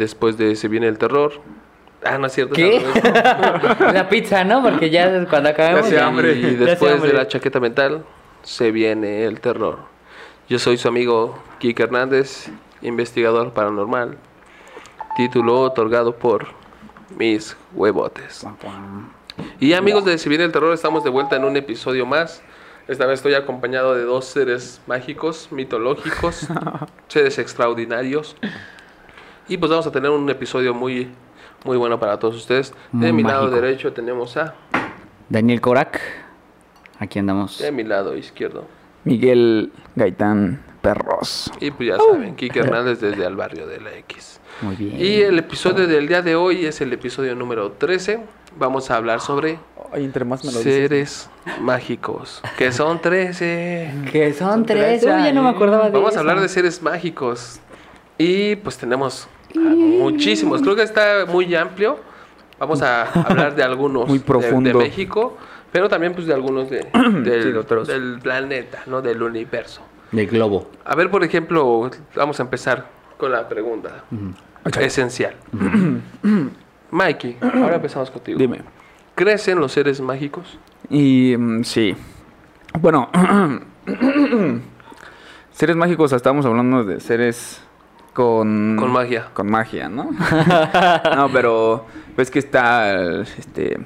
Después de Se viene el terror. Ah, no es cierto. ¿Qué? la pizza, ¿no? Porque ya cuando acabemos. hace hambre. Y después de hambre. la chaqueta mental, se viene el terror. Yo soy su amigo Kike Hernández, investigador paranormal. Título otorgado por mis huevotes. Y amigos de Si viene el terror, estamos de vuelta en un episodio más. Esta vez estoy acompañado de dos seres mágicos, mitológicos, seres extraordinarios. Y pues vamos a tener un episodio muy, muy bueno para todos ustedes. De Muy mi lado derecho tenemos a... Daniel Korak. Aquí andamos. De mi lado izquierdo. Miguel Gaitán Perros. Y pues ya saben, Kike Hernández desde el barrio de la X. Muy bien. Y el episodio del día de hoy es el episodio número 13. Vamos a hablar sobre Ay, entre más me lo dices. seres mágicos. Que son 13. Que son Son tres. tres, Uy, ya no me acordaba de Vamos eso. a hablar de seres mágicos. Y pues tenemos muchísimos. Creo que está muy amplio. Vamos a hablar de algunos Muy de- profundo. De, México, pero también pues de algunos de, del, Sí, de otros. del planeta, ¿no? Del universo. Del globo. A ver, por ejemplo, vamos a empezar con la pregunta esencial. Mikey, ahora empezamos contigo. Dime. ¿Crees en los seres mágicos? Y mm, sí. Bueno, seres mágicos, estamos hablando de seres con... Con magia. Con magia, ¿no? no, pero ves que está, este,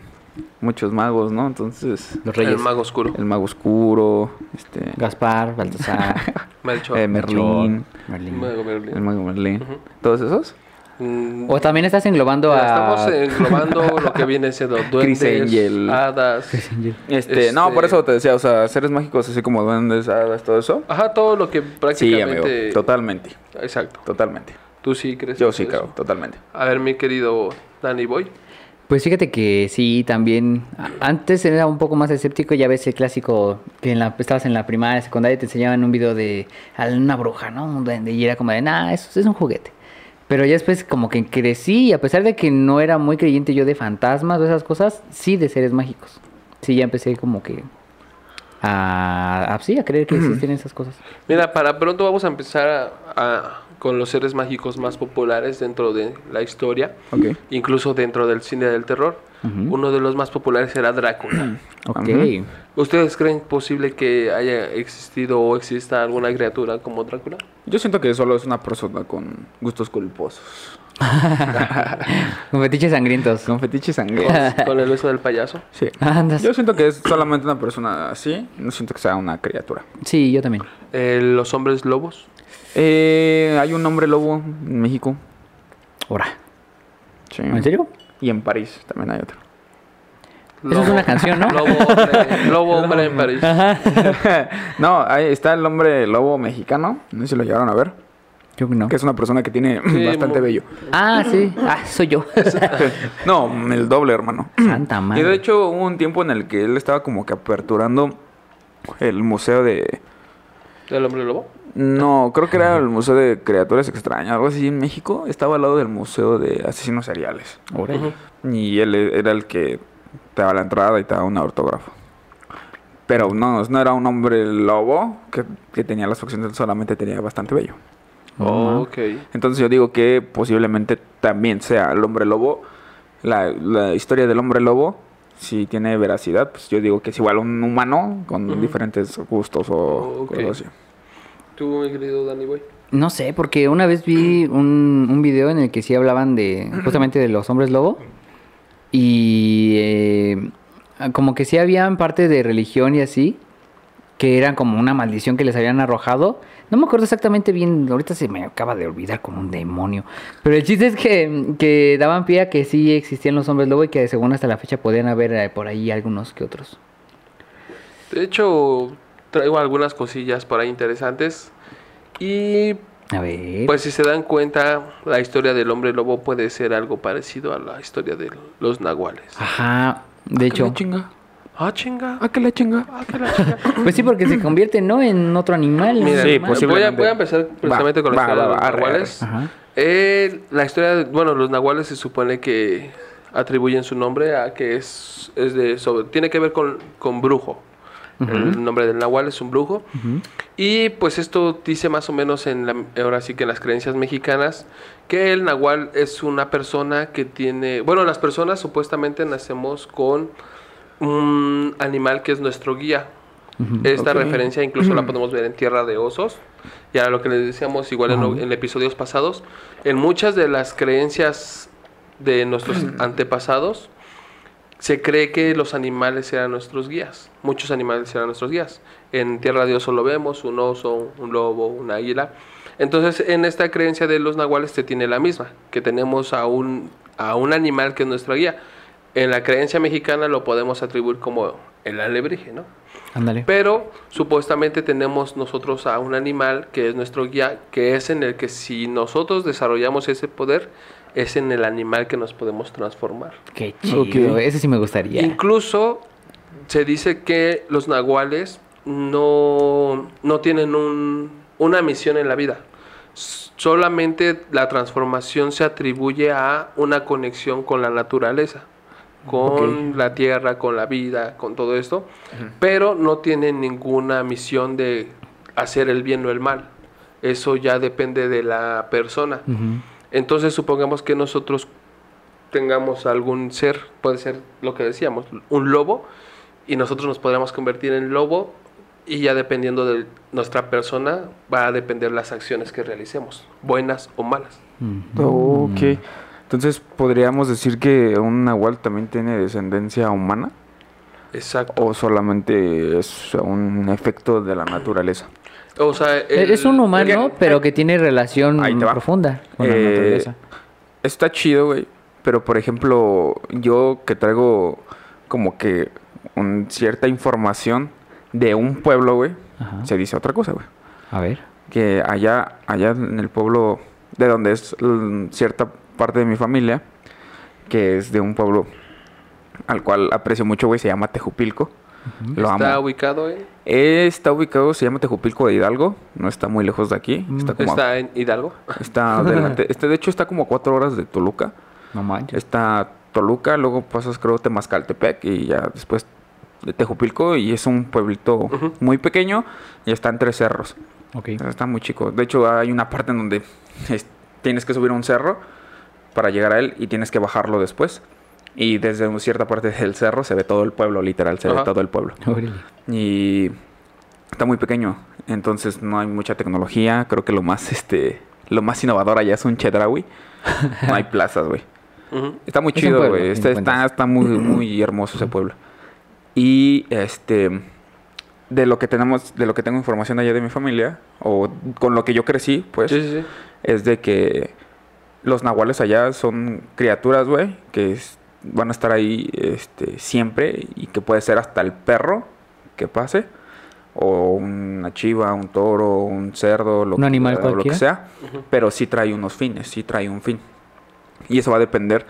muchos magos, ¿no? Entonces, Los reyes. El mago oscuro. el mago oscuro, este, Gaspar, Baltasar. Melchor. eh, Merlín, Merlín. Mago Merlín. el mago Merlín, Ujú. todos esos. Mm, O también estás englobando a. Estamos englobando lo que viene siendo duendes, Angel. hadas. Este, no, Este- por eso te decía, o sea, seres mágicos así como duendes, hadas, todo eso. Ajá, todo lo que Sí, prácticamente... amigo, totalmente, Exacto. totalmente. ¿Tú sí crees Yo en sí eso? creo, totalmente. A ver, mi querido Danny Boy. Pues fíjate que sí, también. Antes era un poco más escéptico, ya ves el clásico que en la, estabas en la primaria, secundaria y te enseñaban un video de una bruja, ¿no? Un duende, Y era como de, nah, eso es un juguete. Pero ya después como que crecí y a pesar de que no era muy creyente yo de fantasmas o esas cosas, sí de seres mágicos. Sí, ya empecé como que a, a- sí, a creer que existen esas cosas. Mira, para pronto vamos a empezar a- a- con los seres mágicos más populares dentro de la historia, Ok. incluso dentro del cine del terror. Uno de los más populares era Drácula. Ok. ¿Ustedes creen posible que haya existido o exista alguna criatura como Drácula? Yo siento que solo es una persona con gustos culposos. Con fetiches sangrientos. Con fetiches sangrientos. Con el beso del payaso. Sí. Andas. Yo siento que es solamente una persona así. No siento que sea una criatura. Sí, yo también. Eh, los hombres lobos. Eh, hay un hombre lobo en México. Ahora. Sí. ¿En serio? Y en París también hay otro. Eso es una canción, ¿no? Lobo hombre, lobo hombre en París. no, ahí está el hombre lobo mexicano. No sé si lo llegaron a ver. Yo que no. Que es una persona que tiene Sí, bastante bello. Ah, sí. Ah, soy yo. no, el doble, hermano. Santa Y madre. de hecho hubo un tiempo en el que él estaba como que aperturando el museo de... ¿El hombre lobo? No, creo que era el museo de criaturas extrañas, algo así en México. Estaba al lado del museo de asesinos seriales. Y él era el que te daba la entrada y te daba un autógrafo. Pero no, no era un hombre lobo que, que tenía las facciones, solamente tenía bastante bello. No, ok. Entonces yo digo que posiblemente también sea el hombre lobo. La, la historia del hombre lobo, si tiene veracidad, pues yo digo que es igual un humano con diferentes gustos o Oh, cosas así. ¿Tú, mi querido Danny Boy? No sé, porque una vez vi un, un video en el que sí hablaban de justamente de los hombres lobo. Y eh, como que sí habían parte de religión y así, que eran como una maldición que les habían arrojado. No me acuerdo exactamente bien, ahorita se me acaba de olvidar como un demonio. Pero el chiste es que, que daban pie a que sí existían los hombres lobo y que según hasta la fecha podían haber eh, por ahí algunos que otros. De hecho, traigo algunas cosillas por ahí interesantes. Y A ver. pues si se dan cuenta, la historia del hombre lobo puede ser algo parecido a la historia de los nahuales. Ajá, de ¿A qué hecho. la chinga? Ah, chinga. ¿A qué la chinga? Ah, que la chinga. Pues sí, porque se convierte, ¿no? En otro animal. Sí, voy, a, posiblemente. voy a empezar precisamente con la va, historia va, de los nahuales. Ajá. Eh, la historia, de- bueno, los nahuales se supone que atribuyen su nombre a que es, es de sobre, tiene que ver con, con brujo. El nombre del nahual es un brujo. Y pues esto dice más o menos en la, ahora sí que en las creencias mexicanas que el nahual es una persona que tiene, bueno, las personas supuestamente nacemos con un animal que es nuestro guía. Esta referencia incluso la podemos ver en Tierra de Osos. Ya lo que les decíamos igual en episodios pasados, en muchas de las creencias de nuestros antepasados se cree que los animales eran nuestros guías. Muchos animales eran nuestros guías. En Tierra de Oso lo vemos, un oso, un lobo, un águila. Entonces, en esta creencia de los nahuales se tiene la misma, que tenemos a un, a un animal que es nuestra guía. En la creencia mexicana lo podemos atribuir como el alebrije, ¿no? Ándale. Pero supuestamente tenemos nosotros a un animal que es nuestro guía, que es en el que si nosotros desarrollamos ese poder, es en el animal que nos podemos transformar. Qué chido. Ese sí me gustaría. Incluso se dice que los nahuales no, no tienen un- una misión en la vida. Solamente la transformación se atribuye a una conexión con la naturaleza, con la tierra, con la vida, con todo esto, pero no tienen ninguna misión de hacer el bien o el mal. Eso ya depende de la persona. Entonces supongamos que nosotros tengamos algún ser, puede ser lo que decíamos, un lobo, y nosotros nos podríamos convertir en lobo, y ya dependiendo de nuestra persona, va a depender las acciones que realicemos, buenas o malas. Ok. Entonces, ¿podríamos decir que un nahual también tiene descendencia humana? Exacto. ¿O solamente es un efecto de la naturaleza? O sea, el- es un humano, el- pero que tiene relación profunda con la Eh, naturaleza. Está chido, güey. Pero, por ejemplo, yo que traigo como que un- cierta información de un pueblo, güey, Ajá. se dice otra cosa, güey. A ver. Que allá, allá en el pueblo de donde es mm, cierta parte de mi familia, que es de un pueblo al cual aprecio mucho, güey, se llama Tejupilco. Lo está amo. ubicado en, Eh, Está ubicado, se llama Tejupilco de Hidalgo, no está muy lejos de aquí. Mm, Está como, está en Hidalgo. está adelante. Este, de hecho, está como a cuatro horas de Toluca. No manches. Está Toluca, luego pasas creo Temazcaltepec y ya después de Tejupilco y es un pueblito muy pequeño y está entre cerros. Ok. O sea, Está muy chico. De hecho, hay una parte en donde es- tienes que subir a un cerro para llegar a él y tienes que bajarlo después. Y desde una cierta parte del cerro se ve todo el pueblo, literal, se ve todo el pueblo. Y está muy pequeño, entonces no hay mucha tecnología. Creo que lo más, este, lo más innovador allá es un chedraui. No hay plazas, güey. Está muy Es chido, güey. Está, está, muy, muy hermoso ese pueblo. Y este de lo que tenemos, de lo que tengo información allá de mi familia, o con lo que yo crecí, pues, Sí, sí, sí. es de que los nahuales allá son criaturas, güey, que es- van a estar ahí este, siempre y que puede ser hasta el perro que pase, o una chiva, un toro, un cerdo, lo, Un animal o lo que sea, pero sí trae unos fines, sí trae un fin. Y eso va a depender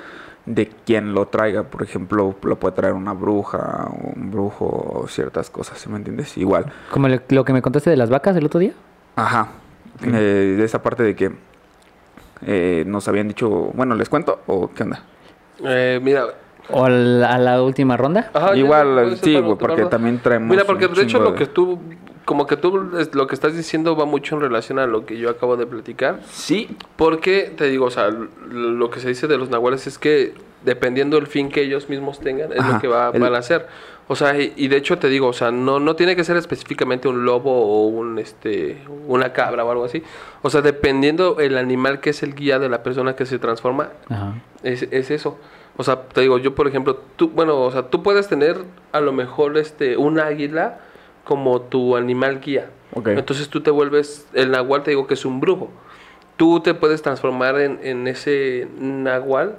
de quién lo traiga. Por ejemplo, lo puede traer una bruja, un brujo, o ciertas cosas, ¿sí me entiendes? Igual. Como le- lo que me contaste de las vacas el otro día. Ajá. Eh, de esa parte de que eh, nos habían dicho, bueno, ¿les cuento o qué onda? Eh, mira, O al- a la última ronda. Ajá, Igual, sí, güey, porque ronda. también traemos Mira, porque de hecho lo que tú, como que tú, lo que estás diciendo va mucho en relación a lo que yo acabo de platicar. Sí, Porque, te digo, o sea, lo que se dice de los nahuales es que dependiendo del fin que ellos mismos tengan, es Ajá, lo que va, el- van a hacer. O sea, y, y de hecho te digo, o sea, no, no tiene que ser específicamente un lobo o un, este, una cabra o algo así. O sea, dependiendo el animal que es el guía de la persona que se transforma, Ajá. es, es eso. O sea, te digo, yo por ejemplo, tú, bueno, o sea, tú puedes tener a lo mejor este, un águila como tu animal guía. Ok. Entonces tú te vuelves, el nahual te digo que es un brujo. Tú te puedes transformar en, en ese nahual,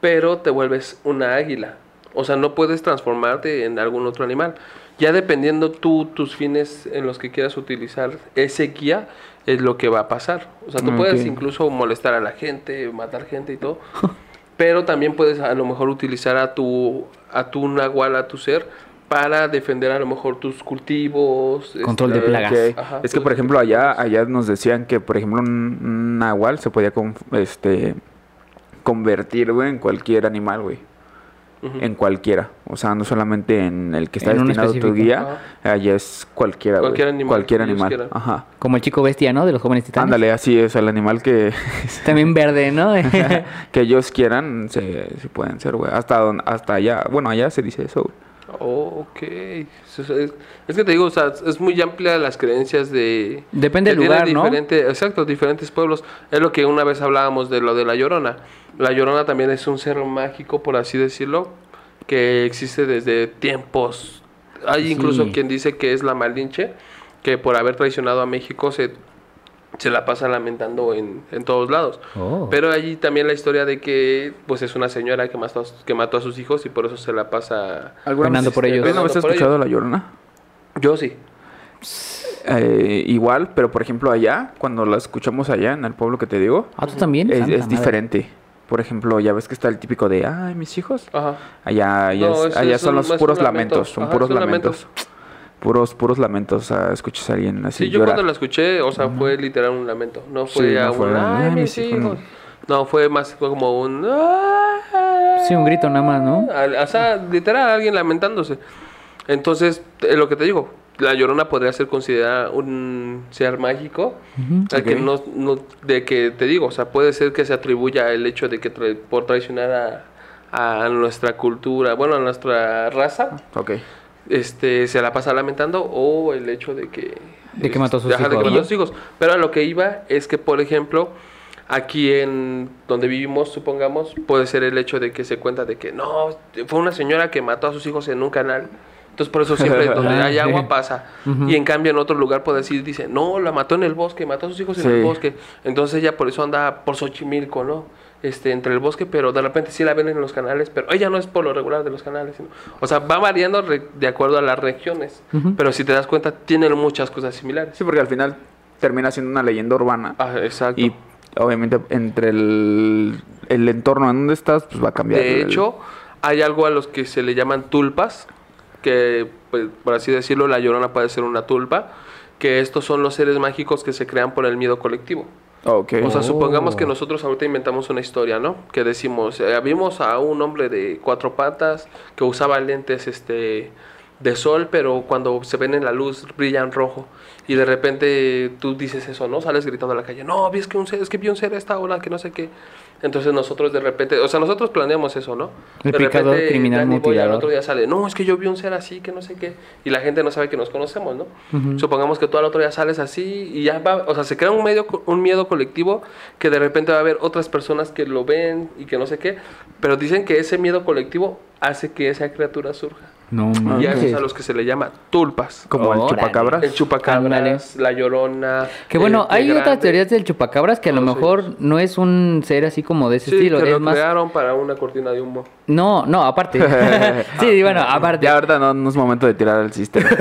pero te vuelves una águila. O sea, no puedes transformarte en algún otro animal. Ya dependiendo tú, tus fines en los que quieras utilizar ese guía, es lo que va a pasar. O sea, tú puedes incluso molestar a la gente, matar gente y todo. pero también puedes a lo mejor utilizar a tu, a tu nahual, a tu ser, para defender a lo mejor tus cultivos. Control de este, plagas. Ajá, es que por ejemplo allá allá nos decían que por ejemplo un, un nahual se podía con- este convertir güey en cualquier animal güey en cualquiera. O sea, no solamente en el que está En destinado tu guía, allá es cualquiera. Cualquier animal Cualquier. Ajá. Como el chico bestia, ¿no? De los jóvenes titanes. Ándale, así es, el animal que, También verde, ¿no? que ellos quieran, se, se pueden ser, güey. Hasta, don- hasta allá, bueno, allá se dice eso, güey. Oh, ok. Es, que te digo, o sea, es muy amplia las creencias de... Depende del lugar, tienen ¿no? diferente- Exacto, diferentes pueblos. Es lo que una vez hablábamos de lo de la Llorona. La Llorona también es un ser mágico, por así decirlo, que existe desde tiempos. Hay Sí. incluso quien dice que es la Malinche, que por haber traicionado a México se, se la pasa lamentando en, en todos lados. Oh. Pero allí también la historia de que pues es una señora que mató, a- que mató a sus hijos y por eso se la pasa... Penando por ellos. ¿Alguna vez has escuchado La Llorona? Yo sí. Eh, igual, pero por ejemplo allá, cuando la escuchamos allá en el pueblo que te digo, Ah, ¿tú también? es, diferente. Por ejemplo, ya ves que está el típico de, ay, mis hijos. Ajá. Allá, allá, No, es- es- allá es son un- los puros lamento. lamentos, son Ajá, puros lamentos. Puros, puros lamentos. O sea, escuchas a alguien así Sí, yo llorar. cuando la escuché, o sea, fue literal un lamento. No fue Sí, a no fue, un, "Ay, ay, mis mis hijos", hijos. No, fue más como un... Sí, un grito nada más, ¿no? O sea, literal, alguien lamentándose. Entonces, es lo que te digo, la Llorona podría ser considerada un ser mágico, al que no, no- de que te digo, o sea, puede ser que se atribuya el hecho de que tra- por traicionar a, a nuestra cultura, bueno, a nuestra raza, Ok. Este se la pasa lamentando o el hecho de que De que mató a sus Ajá, de que hijos, a sus hijos. Pero a lo que iba es que por ejemplo aquí en donde vivimos supongamos puede ser el hecho de que se cuenta de que no fue una señora que mató a sus hijos en un canal. Entonces por eso siempre donde Ah, hay sí. agua pasa y en cambio en otro lugar puede decir dice no la mató en el bosque mató a sus hijos en el bosque. Entonces ella por eso anda por Xochimilco no este entre el bosque pero de repente sí la ven en los canales pero ella no es por lo regular de los canales sino- o sea va variando re- de acuerdo a las regiones pero si te das cuenta tienen muchas cosas similares Sí, porque al final termina siendo una leyenda urbana. Ah, exacto Y obviamente entre el, el entorno en donde estás, pues va a cambiar. De el- hecho, hay algo a los que se le llaman tulpas, que pues, por así decirlo, la llorona puede ser una tulpa, que estos son los seres mágicos que se crean por el miedo colectivo. Ok. O sea, Oh. supongamos que nosotros ahorita inventamos una historia, ¿no? Que decimos, eh, vimos a un hombre de cuatro patas que usaba lentes este de sol, pero cuando se ven en la luz brillan rojo. Y de repente tú dices eso, ¿no? Sales gritando a la calle, no, vi es que un ser, es que vi un ser a esta hora, que no sé qué. Entonces nosotros de repente, o sea, nosotros planeamos eso, ¿no? El de picador criminal Danny Boy al mutilador. otro día sale, no, es que yo vi un ser así, que no sé qué. Y la gente no sabe que nos conocemos, ¿no? Supongamos que tú al otro día sales así y ya va, o sea, se crea un, medio, un miedo colectivo que de repente va a haber otras personas que lo ven y que no sé qué. Pero dicen que ese miedo colectivo hace que esa criatura surja. No Y a esos a los que se le llama tulpas. Como el Órale. chupacabras. El chupacabras, la llorona. Que bueno, el hay Grande. otras teorías del chupacabras que a lo mejor ellos. no es un ser así como de ese Sí, estilo. que Es lo más. crearon para una cortina de humo. No, no, aparte. sí, bueno, aparte. Ya ahorita no, no es momento de tirar al sistema.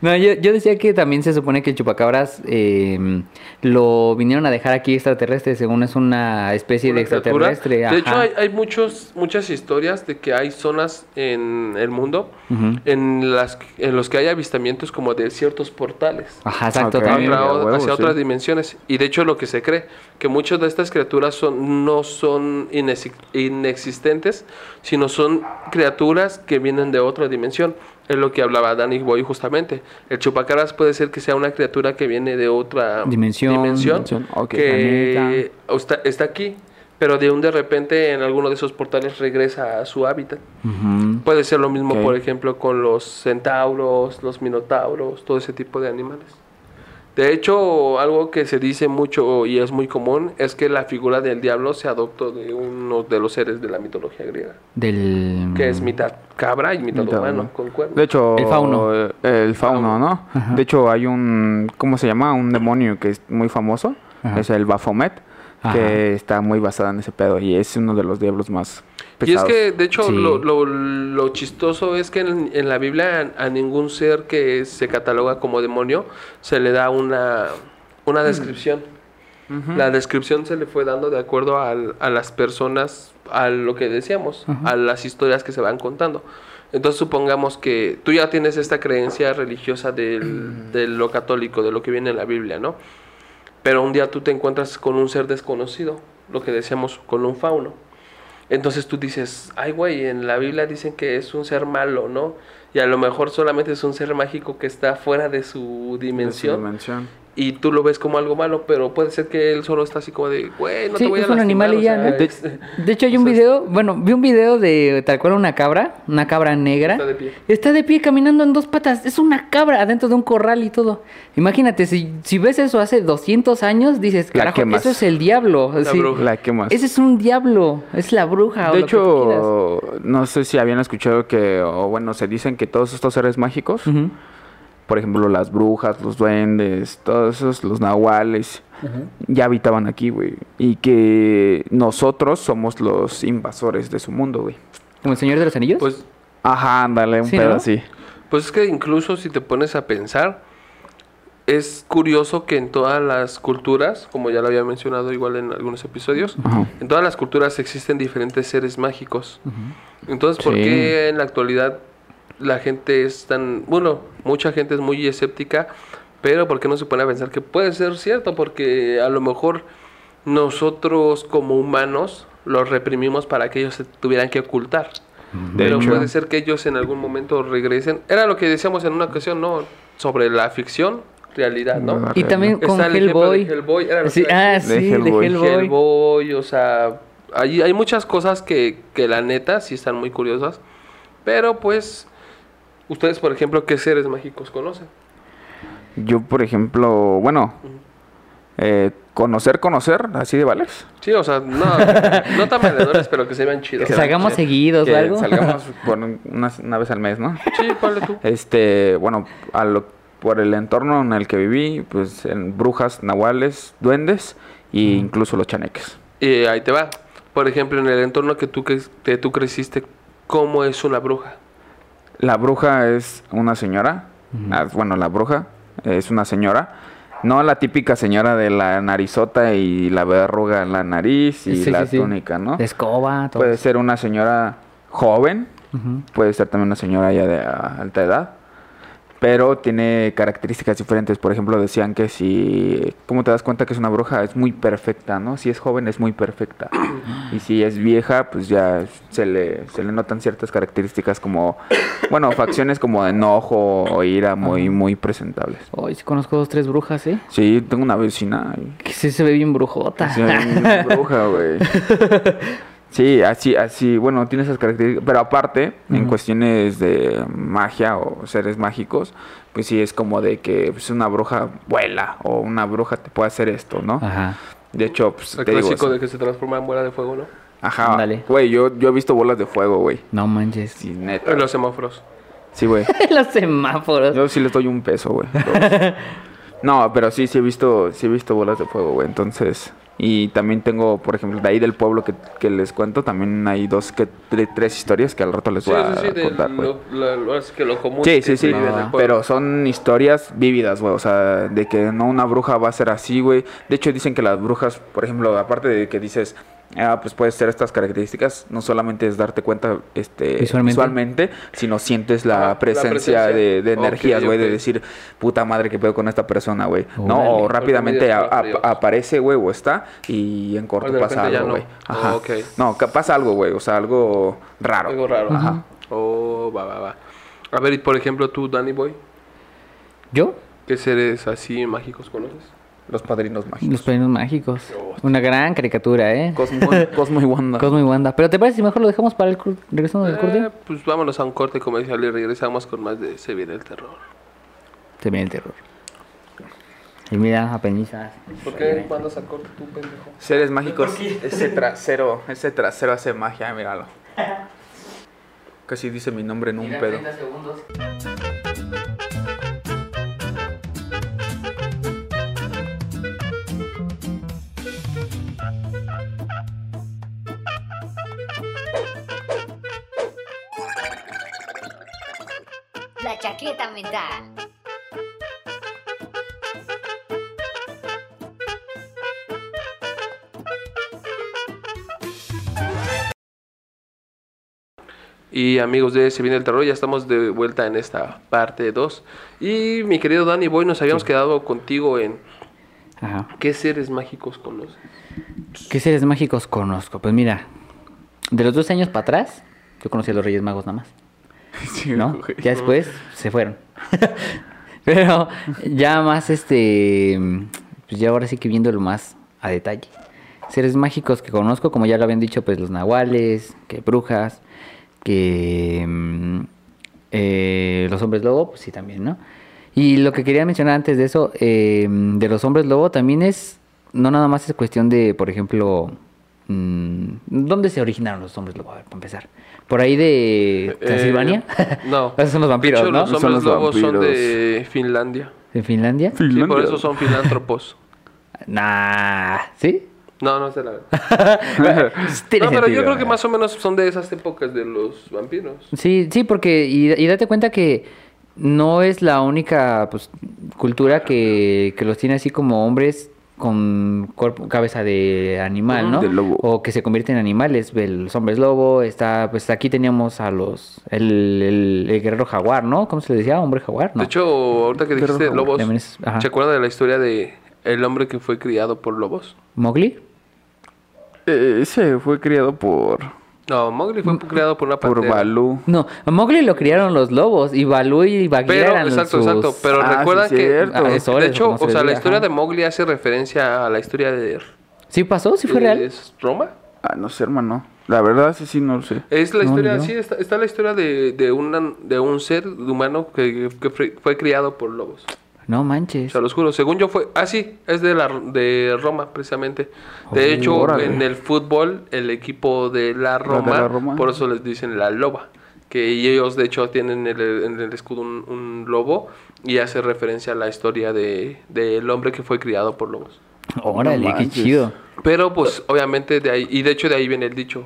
No, yo, yo decía que también se supone que el chupacabras eh, lo vinieron a dejar aquí extraterrestre, según es una especie de Una criatura. extraterrestre. De hecho, hay, hay muchos, muchas historias de que hay zonas en el mundo Ujú. en las en los que hay avistamientos como de ciertos portales Ajá, exacto. Ok. también. hacia, huevo, hacia sí. otras dimensiones y de hecho lo que se cree que muchas de estas criaturas son no son inexi- inexistentes sino son criaturas que vienen de otra dimensión es lo que hablaba Danny Boy justamente el chupacaras puede ser que sea una criatura que viene de otra Dimensión. Dimensión, que está, está aquí pero de un de repente en alguno de esos portales regresa a su hábitat. Puede ser lo mismo, por ejemplo, con los centauros, los minotauros, todo ese tipo de animales. De hecho, algo que se dice mucho y es muy común es que la figura del diablo se adoptó de uno de los seres de la mitología griega, Del. que es mitad cabra y mitad, Mitad humano, humano. con cuernos. De hecho, El fauno. eh, El fauno, ¿no? De hecho, hay un. ¿Cómo se llama? Un demonio que es muy famoso. Ajá. Es el Baphomet. Ajá. Que está muy basado en ese pedo. Y es uno de los diablos más Y es que, de hecho, Sí. lo, lo- lo chistoso es que en, en la Biblia a, a ningún ser que se cataloga como demonio se le da una, una descripción. La descripción se le fue dando de acuerdo al- a las personas, a lo que decíamos, a las historias que se van contando. Entonces supongamos que tú ya tienes esta creencia religiosa del, de lo católico, de lo que viene en la Biblia, ¿no? Pero un día tú te encuentras con un ser desconocido, lo que decíamos, con un fauno. Entonces tú dices, ay, güey, en la Biblia dicen que es un ser malo, ¿no? Y a lo mejor solamente es un ser mágico que está fuera de su De su dimensión. Y tú lo ves como algo malo, pero puede ser que él solo está así como de, güey, no Sí, te voy a es un lastimar", animal y o ya, es- De hecho, hay un O video, bueno, vi un video de tal cual una cabra, una cabra negra. Está de pie. Está de pie caminando en dos patas. Es una cabra adentro de un corral y todo. Imagínate, si, si ves eso hace 200 años, dices, carajo, quemas. eso es el diablo. La Sí. bruja. La que más. Ese es un diablo, es la bruja. o De lo que tú quieras. hecho, no sé si habían escuchado que, o bueno, se dicen que todos estos seres mágicos. Por ejemplo, las brujas, los duendes, todos esos, los nahuales, ya habitaban aquí, güey. Y que nosotros somos los invasores de su mundo, güey. ¿Como el Señor de los Anillos? Pues, Ajá, ándale, un Sí, pedo ¿no? así. pues es que incluso si te pones a pensar, es curioso que en todas las culturas, como ya lo había mencionado igual en algunos episodios, en todas las culturas existen diferentes seres mágicos. Entonces, ¿por Sí. qué en la actualidad la gente es tan... Bueno, mucha gente es muy escéptica, pero ¿por qué no se pone a pensar que puede ser cierto? Porque a lo mejor nosotros como humanos los reprimimos para que ellos se tuvieran que ocultar. De pero hecho. puede ser que ellos en algún momento regresen. Era lo que decíamos en una ocasión, ¿no? Sobre la ficción, realidad, ¿no? Y también con Está el de Hellboy. Era Sí, ah, sí, De de Hellboy. Hellboy. Hellboy, o sea, hay, hay muchas cosas que, que la neta sí están muy curiosas. Pero pues, ustedes, por ejemplo, ¿qué seres mágicos conocen? Yo, por ejemplo, bueno, eh, conocer, conocer, así de vales. Sí, o sea, no, no tan vendedores, pero que se vean chidos. Que salgamos seguidos Que o algo. salgamos por un- una, una vez al mes, ¿no? Sí, ponle tú. Este, bueno, a lo- por el entorno en el que viví, pues en brujas, nahuales, duendes e incluso los chaneques. Y ahí te va. Por ejemplo, en el entorno que tú, que, que tú creciste, ¿cómo es una bruja? La bruja es una señora, ah, bueno, la bruja es una señora, no la típica señora de la narizota y la verruga en la nariz y Sí, la sí, túnica, ¿no? De escoba, todo. Puede ser una señora joven, puede ser también una señora ya de alta edad, pero tiene características diferentes. Por ejemplo, decían que si, ¿cómo te das cuenta que es una bruja? Es muy perfecta, ¿no? Si es joven es muy perfecta. y si es vieja, pues ya se le, se le notan ciertas características como, bueno, facciones como de enojo o ira muy, muy presentables. Hoy sí conozco dos, tres brujas, ¿eh? Sí, tengo una vecina. Que sí se ve bien brujota. Sí, una bruja, güey. Sí, así, así, bueno, tiene esas características. Pero aparte, en cuestiones de magia o seres mágicos, pues sí es como de que pues, una bruja vuela o una bruja te puede hacer esto, ¿no? Ajá. De hecho, pues El te digo, clásico sí. de que se transforma en bola de fuego, ¿no? Ajá, Ándale. güey, yo, yo he visto bolas de fuego, güey. No manches. Sí, neta. En los semáforos. Sí, güey. Los semáforos. Yo sí les doy un peso, güey. No, pero sí, sí he visto, sí he visto bolas de fuego, güey. Entonces, y también tengo, por ejemplo, de ahí del pueblo que, que les cuento, también hay dos, que tre- tres historias que al rato les Sí, voy a sí, sí, contar, güey. lo, lo- lo- es que lo común Sí, que sí, sí, pero son historias vívidas, güey, o sea, de que no una bruja va a ser así, güey. De hecho, dicen que las brujas, por ejemplo, aparte de que dices, ah, pues puede ser estas características, no solamente es darte cuenta este, Visualmente. visualmente, sino sientes la Ajá, la presencia, de, energías, güey, de decir, puta madre, que pedo con esta persona, güey. No, Órale. o rápidamente a- a- aparece, güey, o está, y en corto O de pasa algo, no. güey. Ajá. Oh. No, que pasa algo, güey, o sea, algo raro. Algo raro. Ajá. Oh, va, va, va. A ver, y por ejemplo, tú, Danny Boy, ¿Yo? ¿qué seres así mágicos conoces? Los padrinos mágicos. Los Padrinos Mágicos. Una gran caricatura, ¿eh? Cosmo, Cosmo y Wanda. Cosmo y Wanda. Pero ¿te parece si mejor lo dejamos para el regresando del corte? Eh, pues vámonos a un corte comercial y regresamos con más de Se viene el terror. Se viene el terror. Y mira, apenizas. ¿Por qué mandas a corte tú, pendejo? Seres mágicos. Ese trasero, ese trasero hace magia, míralo. Casi dice mi nombre en un pedo. segundos. Y amigos de Se viene el terror, ya estamos de vuelta en esta parte 2. Y mi querido Danny Boy, nos habíamos quedado contigo en Ajá. ¿qué seres mágicos conoces? ¿Qué seres mágicos conozco? Pues mira, de los 12 años para atrás, yo conocí a los Reyes Magos nada más. Sí, ¿no? güey. Ya después se fueron. Pero ya más este, pues ya ahora sí que viéndolo más a detalle. Seres mágicos que conozco, como ya lo habían dicho, pues los nahuales, que brujas, que mm, eh, los hombres lobo, pues sí también, ¿no? Y lo que quería mencionar antes de eso, eh, de los hombres lobo, también es, no nada más es cuestión de, por ejemplo, ¿dónde se originaron los hombres lobo? A ver, para empezar. ¿Por ahí de Transilvania? Eh, no. Esos son los vampiros, de hecho, ¿no? los hombres lobos son de Finlandia. ¿En Finlandia? Sí, por Finlandia. eso son filántropos. Nah, ¿sí? No, no sé la verdad. No, pero yo creo que más o menos son de esas épocas de los vampiros. Sí, sí, porque, y, y date cuenta que no es la única pues, cultura que, que los tiene así como hombres con cuerpo, cabeza de animal. ¿no? De lobo. O que se convierten en animales, los hombres lobo, está, pues aquí teníamos a los, el, el- el guerrero jaguar, ¿no? ¿Cómo se le decía? ¿Hombre jaguar? No. De hecho, ahorita que dijiste lobos, es-. ¿se acuerdan de la historia de el hombre que fue criado por lobos? ¿Mowgli? Eh, ese fue criado por, No, Mowgli Mm, fue criado por una por pantera. Balú. No, a Mowgli lo criaron los lobos y Balú y Bagheera Pero, eran exacto, sus- exacto. Pero Ah, sí, recuerdan que, cierto. Ah, eso de hecho, se o sea, la historia ajá. de Mowgli hace referencia a la historia de, ¿Sí pasó? ¿Sí fue real? ¿Es Roma? Ah, no sé, hermano. La verdad, ese sí no lo sé. Es la No, historia, sí, está, está la historia de, de, una, de un ser humano que, que fue, fue criado por lobos. No manches. sea, los juro, según yo fue... Ah, sí, es de, la, de Roma, precisamente. De Oh, hecho, órale. en el fútbol, el equipo de la Roma, la Roma. por eso les dicen la loba. Que ellos, de hecho, tienen en el, en el escudo un, un lobo y hace referencia a la historia de del hombre que fue criado por lobos. Órale, No qué chido. Pero, pues, obviamente, de ahí... Y de hecho, de ahí viene el dicho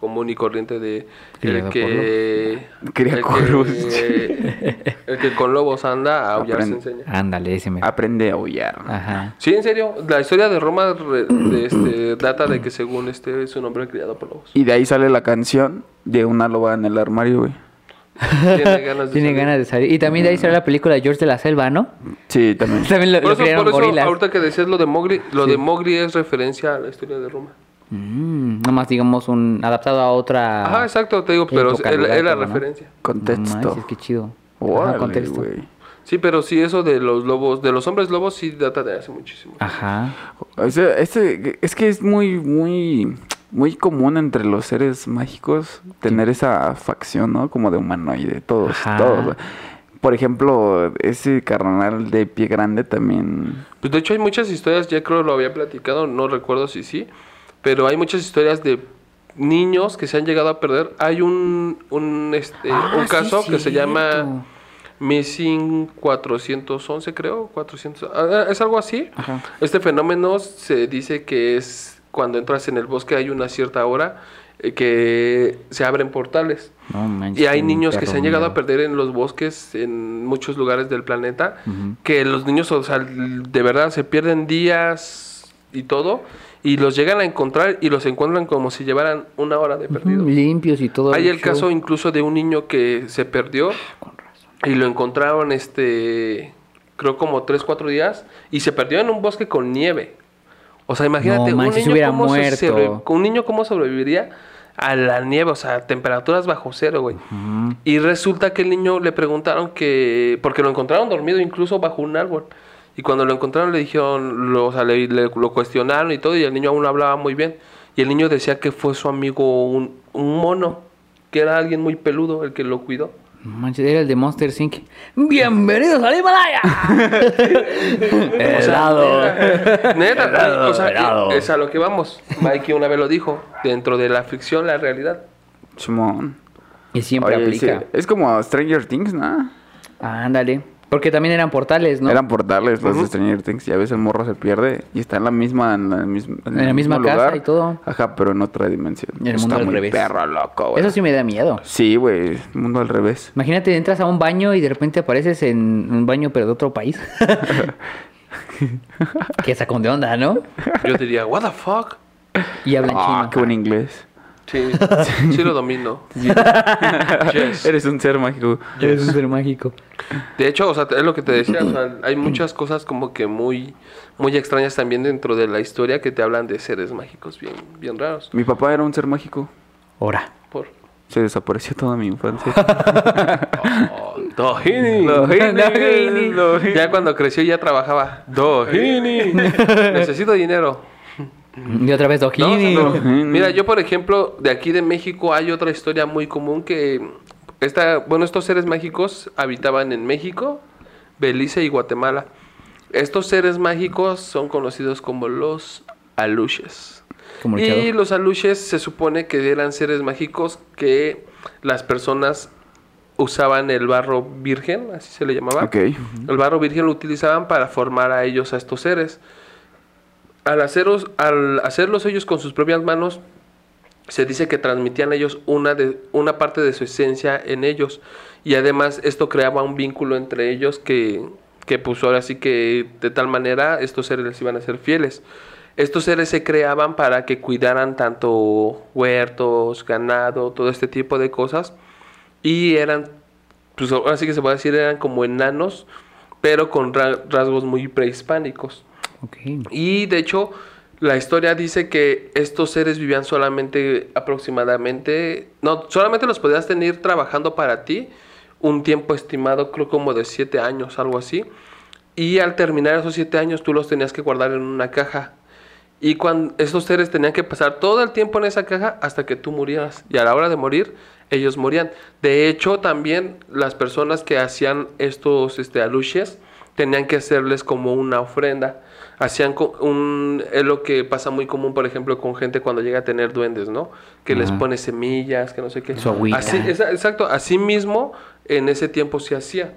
común y corriente de el Criado por que... Cría el cuervos. que, el que con lobos anda, a aullar se Aprende. enseña. Ándale, ese me... Aprende a aullar. Ajá. Sí, en serio, la historia de Roma re- de este, data de que según este es un hombre criado por lobos. Y de ahí sale la canción de una loba en el armario, güey. Tiene ganas de Tiene salir. ganas de salir. Y también de ahí sale la película de George de la Selva, ¿no? Sí, también. También lo, Por lo eso, crearon por eso gorilas. ahorita que decías lo de Mowgli, lo de Mowgli es referencia a la historia de Roma. Mm, nomás digamos un adaptado a otra... Ajá, exacto, te digo, pero es, es la- ¿no? referencia. No Contexto. manches, qué chido. Ajá, Órale, contexto. güey. Sí, pero sí, eso de los lobos, de los hombres lobos sí data de hace muchísimo. Ajá. O sea, este, es que es muy, muy, muy común entre los seres mágicos tener esa facción, ¿no? Como de humanoide, todos, Ajá. todos. Por ejemplo, ese carnal de pie grande también. Pues de hecho hay muchas historias, ya creo lo había platicado, no recuerdo si sí, pero hay muchas historias de niños que se han llegado a perder. Hay un, un, este, Ah, un sí, caso que se llama Missing 411, creo, 400, ah, es algo así. Ajá. Este fenómeno se dice que es cuando entras en el bosque hay una cierta hora eh, que se abren portales. No manches. Y hay niños que se han llegado a perder en los bosques en muchos lugares del planeta. Que los niños, o sea, de verdad se pierden días y todo. Y los llegan a encontrar y los encuentran como si llevaran una hora de perdido. Limpios y todo. Hay el caso incluso de un niño que se perdió Con razón. y lo encontraron, este, creo como tres, cuatro días. Y se perdió en un bosque con nieve. O sea, imagínate, No un, niño hubiera cómo se sobre- un niño cómo sobreviviría a la nieve, o sea, temperaturas bajo cero, güey. Y resulta que el niño le preguntaron que. Porque lo encontraron dormido incluso bajo un árbol. Y cuando lo encontraron le dijeron, lo, o sea, le, le- lo cuestionaron y todo, y el niño aún hablaba muy bien. Y el niño decía que fue su amigo un, un mono, que era alguien muy peludo el que lo cuidó. No manches, era el de Monster Inc. ¡Bienvenidos al Himalaya! Helado. Neta, Helado, o sea, helado. es a lo que vamos. Mikey una vez lo dijo, dentro de la ficción, la realidad. Simón. Y siempre Oye, aplica. sí, es como Stranger Things, ¿no? Ándale. Porque también eran portales, ¿no? Eran portales los de Ujú. Stranger Things y a veces el morro se pierde y está en la misma en, la misma, En la el misma mismo casa lugar. y todo. Ajá, pero en otra dimensión. En el está mundo al muy revés. perro loco, güey. Eso sí me da miedo. Sí, güey, mundo al revés. Imagínate, entras a un baño y de repente apareces en un baño pero de otro país. que sacón de onda, ¿no? Yo diría, ¿What the fuck? Y hablan Ah, chino. qué buen inglés. Sí, sí lo domino. Yes. Eres un ser mágico. Es un ser mágico. De hecho, o sea, es lo que te decía, o sea, hay muchas cosas como que muy, muy extrañas también dentro de la historia que te hablan de seres mágicos bien, bien raros. Mi papá era un ser mágico. Ahora. Por... Se desapareció toda mi infancia. Oh, Dojini. Dojini. Dojini. Ya cuando creció ya trabajaba. Dojini. Necesito dinero. Y otra vez No, Dojini. no. Mira, yo por ejemplo, de aquí de México hay otra historia muy común que esta, bueno, estos seres mágicos habitaban en México, Belice y Guatemala. Estos seres mágicos son conocidos como los aluches. Como Y los aluches se supone que eran seres mágicos que las personas usaban el barro virgen, así se le llamaba. Ok. El barro virgen lo utilizaban para formar a ellos, a estos seres. Al, haceros, al hacerlos ellos con sus propias manos, se dice que transmitían ellos una, de, una parte de su esencia en ellos. Y además esto creaba un vínculo entre ellos que, que pues ahora sí que de tal manera estos seres les iban a ser fieles. Estos seres se creaban para que cuidaran tanto huertos, ganado, todo este tipo de cosas. Y eran, pues ahora sí que se puede decir, eran como enanos, pero con ra- rasgos muy prehispánicos. Y de hecho, la historia dice que estos seres vivían solamente aproximadamente, no, solamente los podías tener trabajando para ti un tiempo estimado, creo como de siete años, algo así. Y al terminar esos siete años, tú los tenías que guardar en una caja. Y cuando estos seres tenían que pasar todo el tiempo en esa caja hasta que tú murieras. Y a la hora de morir, ellos morían. De hecho, también las personas que hacían estos este, aluches tenían que hacerles como una ofrenda. Hacían un... Es lo que pasa muy común, por ejemplo, con gente cuando llega a tener duendes, ¿no? Que les Ajá. pone semillas, que no sé qué. Su agüita. Así, exacto. Así mismo, en ese tiempo se hacía.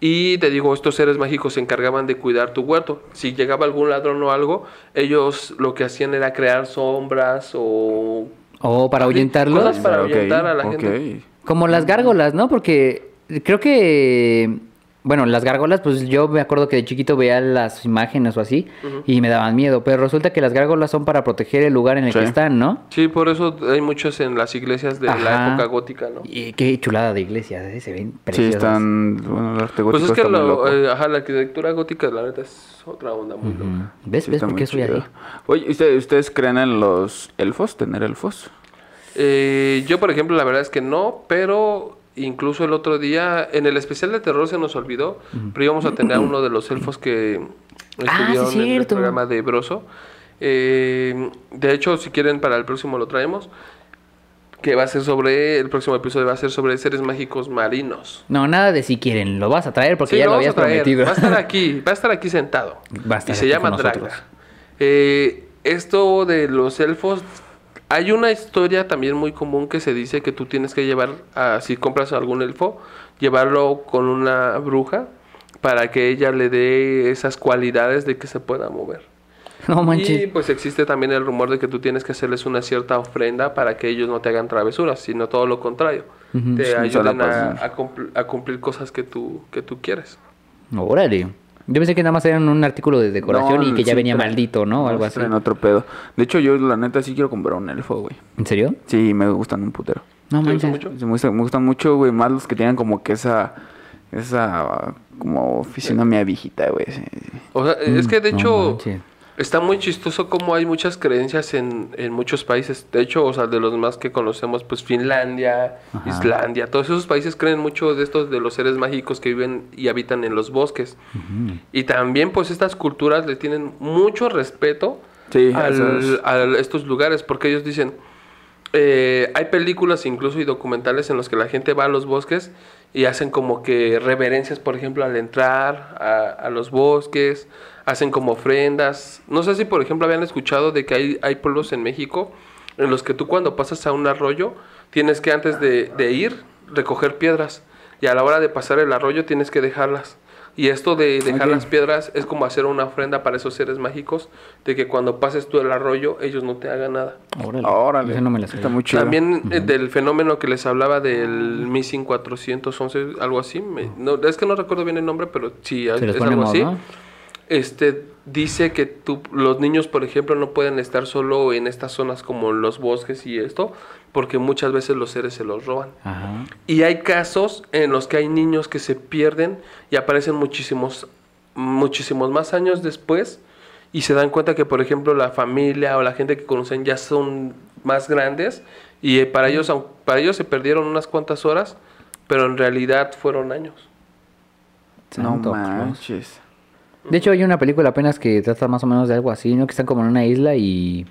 Y te digo, estos seres mágicos se encargaban de cuidar tu huerto. Si llegaba algún ladrón o algo, ellos lo que hacían era crear sombras o... O para ahuyentarlos. Cosas para ahuyentar a la ok. gente. Como las gárgolas, ¿no? Porque creo que. Bueno, las gárgolas, pues yo me acuerdo que de chiquito veía las imágenes o así y me daban miedo. Pero resulta que las gárgolas son para proteger el lugar en el Sí. que están, ¿no? Sí, por eso hay muchos en las iglesias de la época gótica, ¿no? Y qué chulada de iglesias, ¿eh? se ven Sí, preciosas. están. Bueno, el arte Pues gótico es que está muy lo- loco. eh, ajá, la arquitectura gótica, la neta, es otra onda muy loca. ¿Ves? Sí, ¿Ves por qué soy así? Oye, ¿ustedes, ¿ustedes creen en los elfos? ¿Tener elfos? Eh, yo, por ejemplo, la verdad es que no, pero incluso el otro día, en el especial de terror se nos olvidó, pero íbamos a tener a uno de los elfos que Ah, sí, estuvieron en el programa de Broso. Eh, de hecho, si quieren, para el próximo lo traemos. Que va a ser sobre, el próximo episodio va a ser sobre seres mágicos marinos. No, nada de si quieren, lo vas a traer porque Sí, ya lo vamos habías prometido. Va a estar aquí, va a estar aquí sentado. Va a estar y se llama. Dragna. Eh, esto de los elfos, hay una historia también muy común que se dice que tú tienes que llevar, a, si compras algún elfo, llevarlo con una bruja para que ella le dé esas cualidades de que se pueda mover. No Y manches. pues existe también el rumor de que tú tienes que hacerles una cierta ofrenda para que ellos no te hagan travesuras, sino todo lo contrario. Te Sí, ayuden a, a cumpl- a cumplir cosas que tú, que tú quieres. Órale. Yo pensé que nada más eran un artículo de decoración y que ya sí venía maldito, ¿no? O algo sí así. traen otro pedo. De hecho, yo la neta sí quiero comprar un elfo, güey. ¿En serio? Sí, me gustan un putero. No ¿Te gusta manches. mucho? Sí, Me gustan, me gustan mucho, güey, más los que tienen como que esa... Esa... Como fisionomía viejita, güey. sí, sí. O sea, es que de No hecho manches. Está muy chistoso como hay muchas creencias en, en muchos países. De hecho, o sea, de los más que conocemos, pues Finlandia, Ajá. Islandia, todos esos países creen mucho de estos de los seres mágicos que viven y habitan en los bosques. Y también pues estas culturas le tienen mucho respeto Sí, al- esos- a estos lugares porque ellos dicen, eh, hay películas incluso y documentales en los que la gente va a los bosques y hacen como que reverencias, por ejemplo, al entrar a, los bosques, hacen como ofrendas. No sé si, por ejemplo, habían escuchado de que hay, hay pueblos en México en los que tú cuando pasas a un arroyo tienes que antes de ir recoger piedras y a la hora de pasar el arroyo tienes que dejarlas. Y esto de dejar las piedras es como hacer una ofrenda para esos seres mágicos de que cuando pases tú el arroyo ellos no te hagan nada. Órale. Órale. No me Está muy chido. También eh, del fenómeno que les hablaba del Missing 411, algo así. me- no, es que no recuerdo bien el nombre, pero sí, es algo así. ¿no? Este dice que tú, los niños, por ejemplo, no pueden estar solo en estas zonas como los bosques y esto, porque muchas veces los seres se los roban. Ajá. Y hay casos en los que hay niños que se pierden y aparecen muchísimos, muchísimos más años después y se dan cuenta que, por ejemplo, la familia o la gente que conocen ya son más grandes Y eh, para ellos, aun- para ellos se perdieron unas cuantas horas, pero en realidad fueron años. No manches. De hecho, hay una película apenas que trata más o menos de algo así, ¿no? Que están como en una isla y.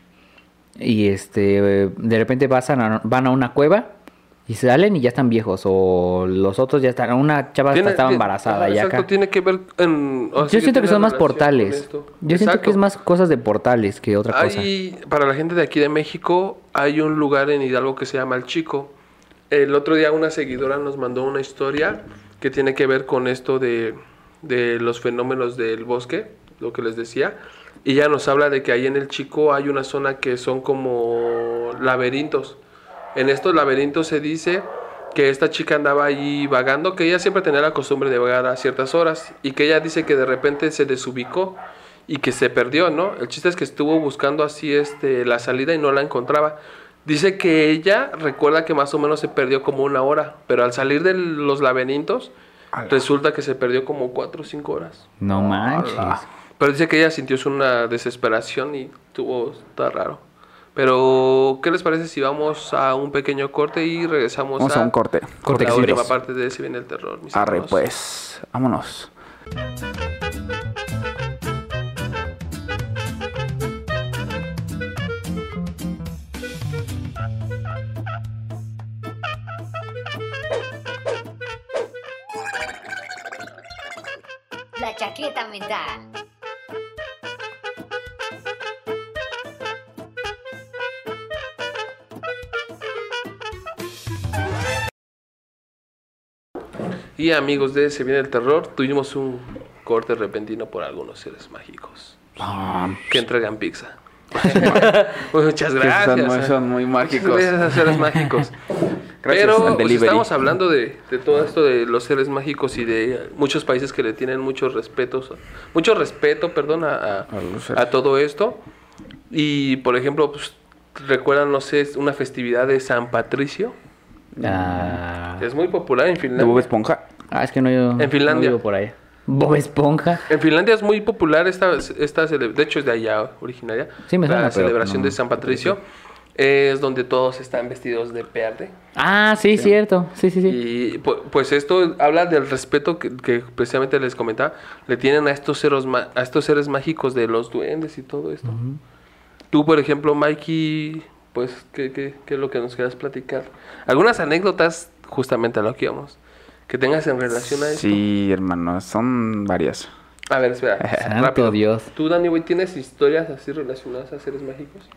Y este. De repente pasan a- van a una cueva y salen y ya están viejos. O los otros ya están. Una chava Tiene- estaba embarazada ya exacto, acá. tiene que ver en... o Yo siento que son más portales. Yo siento que es más cosas de portales que otra cosa. Para la gente de aquí de México, hay un lugar en Hidalgo que se llama El Chico. El otro día una seguidora nos mandó una historia que tiene que ver con esto de, de los fenómenos del bosque, lo que les decía. Y ella nos habla de que ahí en El Chico hay una zona que son como laberintos. En estos laberintos se dice que esta chica andaba ahí vagando, que ella siempre tenía la costumbre de vagar a ciertas horas y que ella dice que de repente se desubicó y que se perdió, ¿no? El chiste es que estuvo buscando así este la salida y no la encontraba. Dice que ella recuerda que más o menos se perdió como una hora, pero al salir de los laberintos Ala. resulta que se perdió como cuatro o cinco horas. No manches. Pero dice que ella sintió una desesperación y tuvo, está raro. Pero, ¿qué les parece si vamos a un pequeño corte y regresamos Vamos a un corte. con la última parte de Si viene el terror? mis Arre, hermanos? pues. Vámonos. La chaqueta mental. Y amigos de Se viene el terror, tuvimos un corte repentino por algunos seres mágicos Ah, que entregan pizza. Muchas que gracias. son, muy, eh. son muy mágicos. Gracias a seres mágicos. Gracias Pero pues, estamos hablando de, de todo esto de los seres mágicos y de muchos países que le tienen muchos respetos, mucho respeto, perdón, a, a- a todo esto. Y por ejemplo, pues, recuerdan, no sé, una festividad de San Patricio. Ah, Es muy popular en ¿De Finlandia. Bob Esponja? Ah, es que no yo. En Finlandia. No por allá. Bob Esponja. En Finlandia es muy popular esta, esta de hecho es de allá originaria. Sí, me la suena, pero celebración no- de San Patricio es donde todos están vestidos de verde. Ah, sí, cierto. Sí, sí, sí. Y pu- pues esto habla del respeto que, que precisamente les comentaba, le tienen a estos seres a estos seres mágicos de los duendes y todo esto. Tú, por ejemplo, Mikey, pues, ¿qué, qué, qué es lo que nos quieras platicar? Algunas anécdotas, justamente a lo que íbamos, que tengas en relación a esto. Sí, hermano, son varias. A ver, espera, Santo rápido. Dios. ¿Tú, Dani, güey, tienes historias así relacionadas a seres mágicos?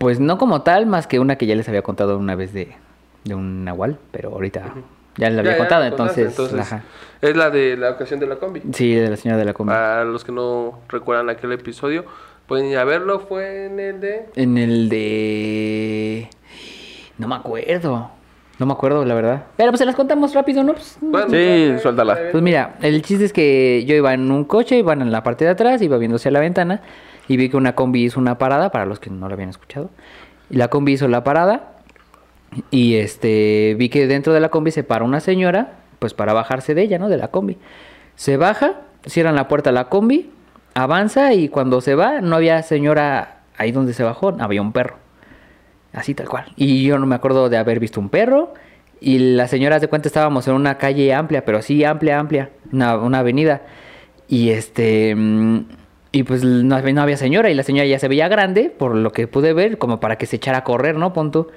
Pues no como tal, más que una que ya les había contado una vez de, de un nahual, pero ahorita ya les había Ya, ya contado, contaste, entonces, ajá. Es la de la ocasión de la combi. Sí, de la señora de la comida. Para los que no recuerdan aquel episodio, pueden ir a verlo. Fue en el de. En el de... No me acuerdo. No me acuerdo, la verdad. Pero pues se las contamos rápido, ¿no? Pues, Bueno, Sí, ya, suéltala. Pues mira, el chiste es que yo iba en un coche, iba en la parte de atrás, iba viéndose a la ventana y vi que una combi hizo una parada, para los que no lo habían escuchado. Y la combi hizo la parada y este vi que dentro de la combi se para una señora, pues para bajarse de ella, ¿no? De la combi. Se baja, cierran la puerta a la combi, avanza y cuando se va no había señora ahí donde se bajó, había un perro. Así tal cual. Y yo no me acuerdo de haber visto un perro. Y la señora de cuenta estábamos en una calle amplia, pero sí amplia, amplia. Una, una avenida. Y este. mm, Y pues no, no había señora. Y la señora ya se veía grande, por lo que pude ver, como para que se echara a correr, ¿no? Punto.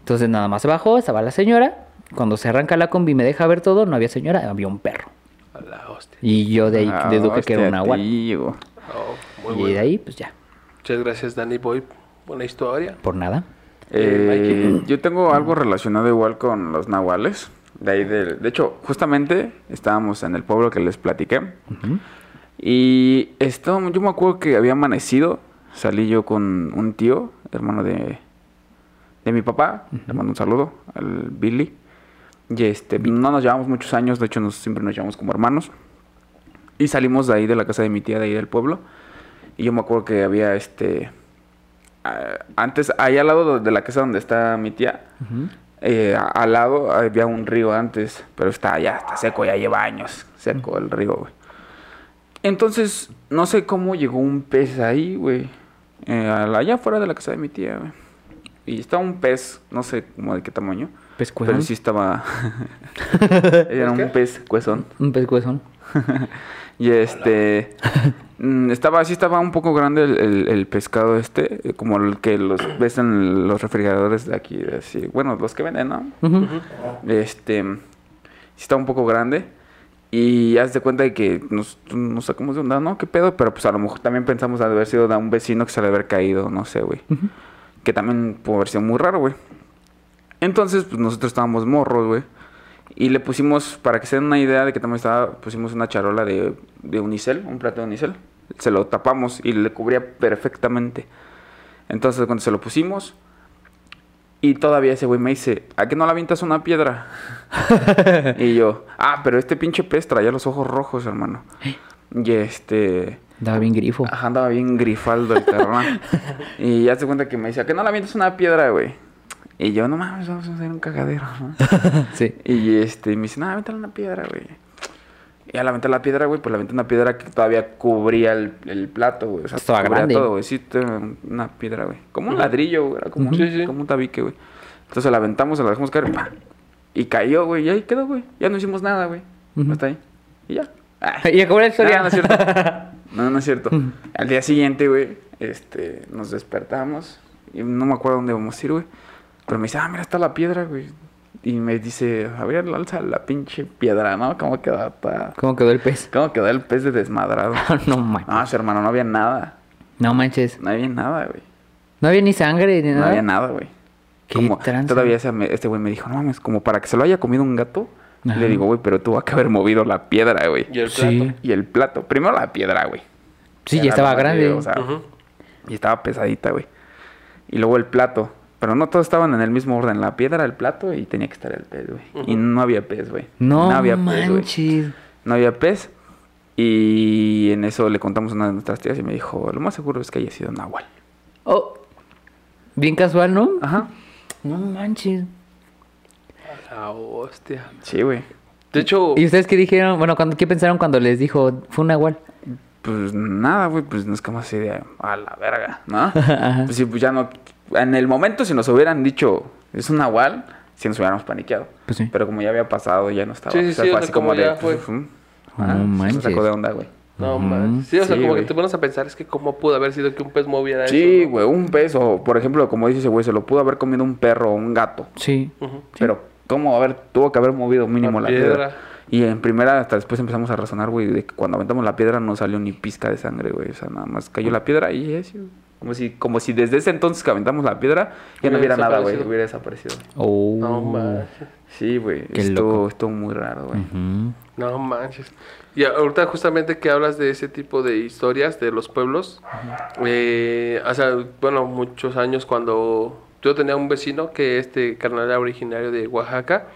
Entonces nada más se bajó, estaba la señora. Cuando se arranca la combi y me deja ver todo, no había señora, había un perro. A la hostia. Y yo de ahí Ah, deduje que era un agua. Oh, muy Y bueno. de ahí, pues ya, Muchas gracias, Dani Boy. Buena historia. por nada. Eh, Mikey. yo tengo algo relacionado igual con los nahuales. De ahí del- de hecho, justamente estábamos en el pueblo que les platiqué. Y esto, yo me acuerdo que había amanecido. Salí yo con un tío, hermano de, de mi papá. Le mando un saludo al Billy. Y este, no nos llevamos muchos años, de hecho nos, siempre nos llevamos como hermanos. Y salimos de ahí, de la casa de mi tía, de ahí del pueblo. Y yo me acuerdo que había este... antes, ahí al lado de la casa donde está mi tía, eh, al lado había un río antes, pero está ya está seco, ya lleva años seco el río, güey. Entonces, no sé cómo llegó un pez ahí, güey. eh, al- allá afuera de la casa de mi tía, güey. Y estaba un pez, no sé como de qué tamaño. Pescuezón. Pero sí estaba. Era un pez cuezón. Un pescuezón. Y este. mm, estaba, sí estaba un poco grande el, el- el pescado este. Como el que los ves en los refrigeradores de aquí. Así. Bueno, los que venden, ¿no? Este. Sí estaba un poco grande. Y haz de cuenta de que nos, nos sacamos de onda, ¿no? ¿Qué pedo? Pero pues a lo mejor también pensamos de haber sido de un vecino que se le haber caído, no sé, güey. Que también pudo haber sido muy raro, güey. Entonces, pues nosotros estábamos morros, güey. Y le pusimos, para que se den una idea de que también estaba, pusimos una charola de, de unicel, un plato de unicel. Se lo tapamos y le cubría perfectamente. Entonces, cuando se lo pusimos, y todavía ese güey me dice, ¿a qué no le avientas una piedra? y yo, ah, pero este pinche pez traía los ojos rojos, hermano. Y este... Daba bien grifo. Ajá, andaba bien grifaldo el carnal. y ya se cuenta que me decía, ¿a qué no le avientas una piedra, güey? Y yo, no mames, vamos a hacer un cagadero, ¿no? Sí. Y este, me dice, no, avéntale una piedra, güey. Y al aventar la piedra, güey, pues le aventé una piedra que todavía cubría el, el plato, güey. O sea, Estaba cubría grande. todo, güey. Sí, una piedra, güey. Como un ladrillo, güey. Era como, Sí, un, sí. como un tabique, güey. Entonces la aventamos, se la dejamos caer, ¡pa! Y cayó, güey. Y ahí quedó, güey. Ya no hicimos nada, güey. Ujú. Hasta ahí. Y ya. Ah. Y acabó la historia. No, no es cierto. No, no es cierto. Al día siguiente, güey, este, nos despertamos. Y no me acuerdo dónde vamos a ir, güey. Pero me dice, ah, mira, está la piedra, güey. Y me dice, a ver, alza la pinche piedra, ¿no? ¿Cómo quedó? ¿Cómo quedó el pez? ¿Cómo quedó el pez de desmadrado? no manches. No, su hermano, no había nada. No manches. No había nada, güey. No había ni sangre ni No nada. había nada, güey. Qué Como, tranza. todavía ese este güey me dijo, no mames, como para que se lo haya comido un gato. Y Ajá. Le digo, güey, pero tuvo que haber movido la piedra, güey. Y el Sí. plato. Y el plato. Primero la piedra, güey. Sí, ya estaba grande. que, o sea. Y estaba pesadita, güey. Y luego el plato. Pero no todos estaban en el mismo orden. La piedra, el plato y tenía que estar el pez, güey. Y no había pez, güey. no, había pez, güey. manches. No había pez. Y en eso le contamos a una de nuestras tías y me dijo, lo más seguro es que haya sido Nahual. Oh. Bien casual, ¿no? Ajá. No manches. La hostia. Sí, güey. De hecho, ¿Y ustedes qué dijeron? Bueno, cuando, ¿qué pensaron cuando les dijo fue un nahual? Pues nada, güey, pues no es como así de a la verga, ¿no? Ajá. pues sí, pues ya no. En el momento, si nos hubieran dicho es un Nahual, si nos hubiéramos paniqueado. Pues sí. Pero como ya había pasado, ya no estaba. Sí, sí, O sea, sí, fue así como ya de, fue. pues, No ah, manches. Se sacó de onda, güey. no man. Sí, o sea, Sí, como güey. que te pones a pensar, es que cómo pudo haber sido que un pez moviera Sí, eso. güey, un pez o, por ejemplo, como dice ese güey, se lo pudo haber comido un perro o un gato. Sí. Pero, ¿cómo? A ver, tuvo que haber movido mínimo La la, piedra. piedra. Y en primera, hasta después empezamos a razonar, güey, de que cuando aventamos la piedra no salió ni pizca de sangre, güey. O sea, nada más cayó la piedra y eso. Como si, como si desde ese entonces que aventamos la piedra ya no Hubiera nada, güey. Hubiera desaparecido. Oh. No manches. Sí, güey. Loco. estuvo muy raro, güey. No manches. Y ahorita justamente que hablas de ese tipo de historias de los pueblos, eh, hace, bueno, muchos años cuando yo tenía un vecino que este carnal era originario de Oaxaca,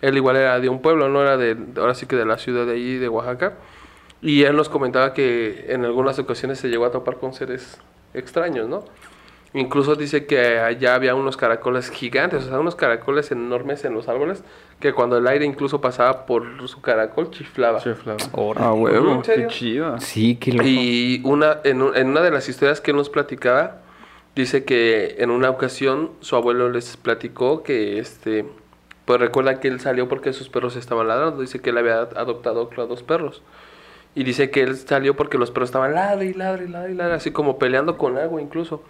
él igual era de un pueblo, no era de, ahora sí que de la ciudad de allí, de Oaxaca, y él nos comentaba que en algunas ocasiones se llegó a topar con seres extraños, ¿no? Incluso dice que allá había unos caracoles gigantes, o sea, unos caracoles enormes en los árboles, que cuando el aire incluso pasaba por su caracol chiflaba. Ah, huevo. Qué chido. Sí, qué loco. Y una, en, un- en una de las historias que él nos platicaba, dice que en una ocasión su abuelo les platicó que, este, pues recuerda que él salió porque sus perros estaban ladrando. Dice que él había adoptado a dos perros. Y dice que él salió porque los perros estaban ladre y ladre y ladre así como peleando con algo incluso.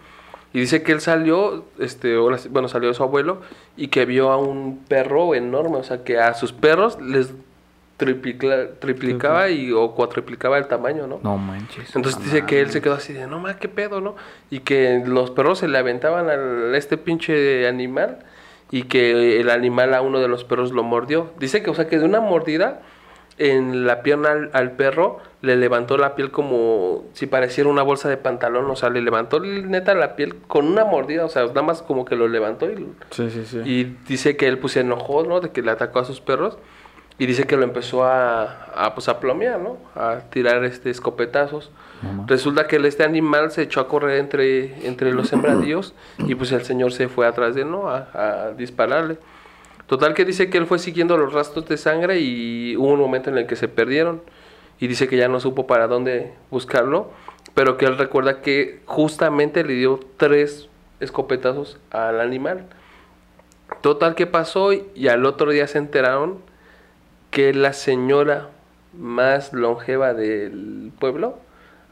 Y dice que él salió, este, bueno, salió su abuelo y que vio a un perro enorme, o sea, que a sus perros les triplicla- triplicaba y, o cuatriplicaba el tamaño, ¿no? No manches. Entonces dice que él se quedó así de, no más, qué pedo, ¿no? Y que los perros se le aventaban a este pinche animal y que el animal a uno de los perros lo mordió. Dice que, o sea, que de una mordida en la pierna al, al perro le levantó la piel como si pareciera una bolsa de pantalón, o sea, le levantó neta la piel con una mordida, o sea, nada más como que lo levantó y, Sí, sí, sí. y dice que él pues se enojó, ¿no? De que le atacó a sus perros. Y dice que lo empezó a, a, pues, a plomear, ¿no? A tirar este escopetazos. Resulta que este animal se echó a correr entre, entre los sembradíos y pues el señor se fue atrás de él, ¿no? A, a dispararle. Total que dice que él fue siguiendo los rastros de sangre y hubo un momento en el que se perdieron. Y dice que ya no supo para dónde buscarlo, pero que él recuerda que justamente le dio tres escopetazos al animal. Total que pasó y al otro día se enteraron que la señora más longeva del pueblo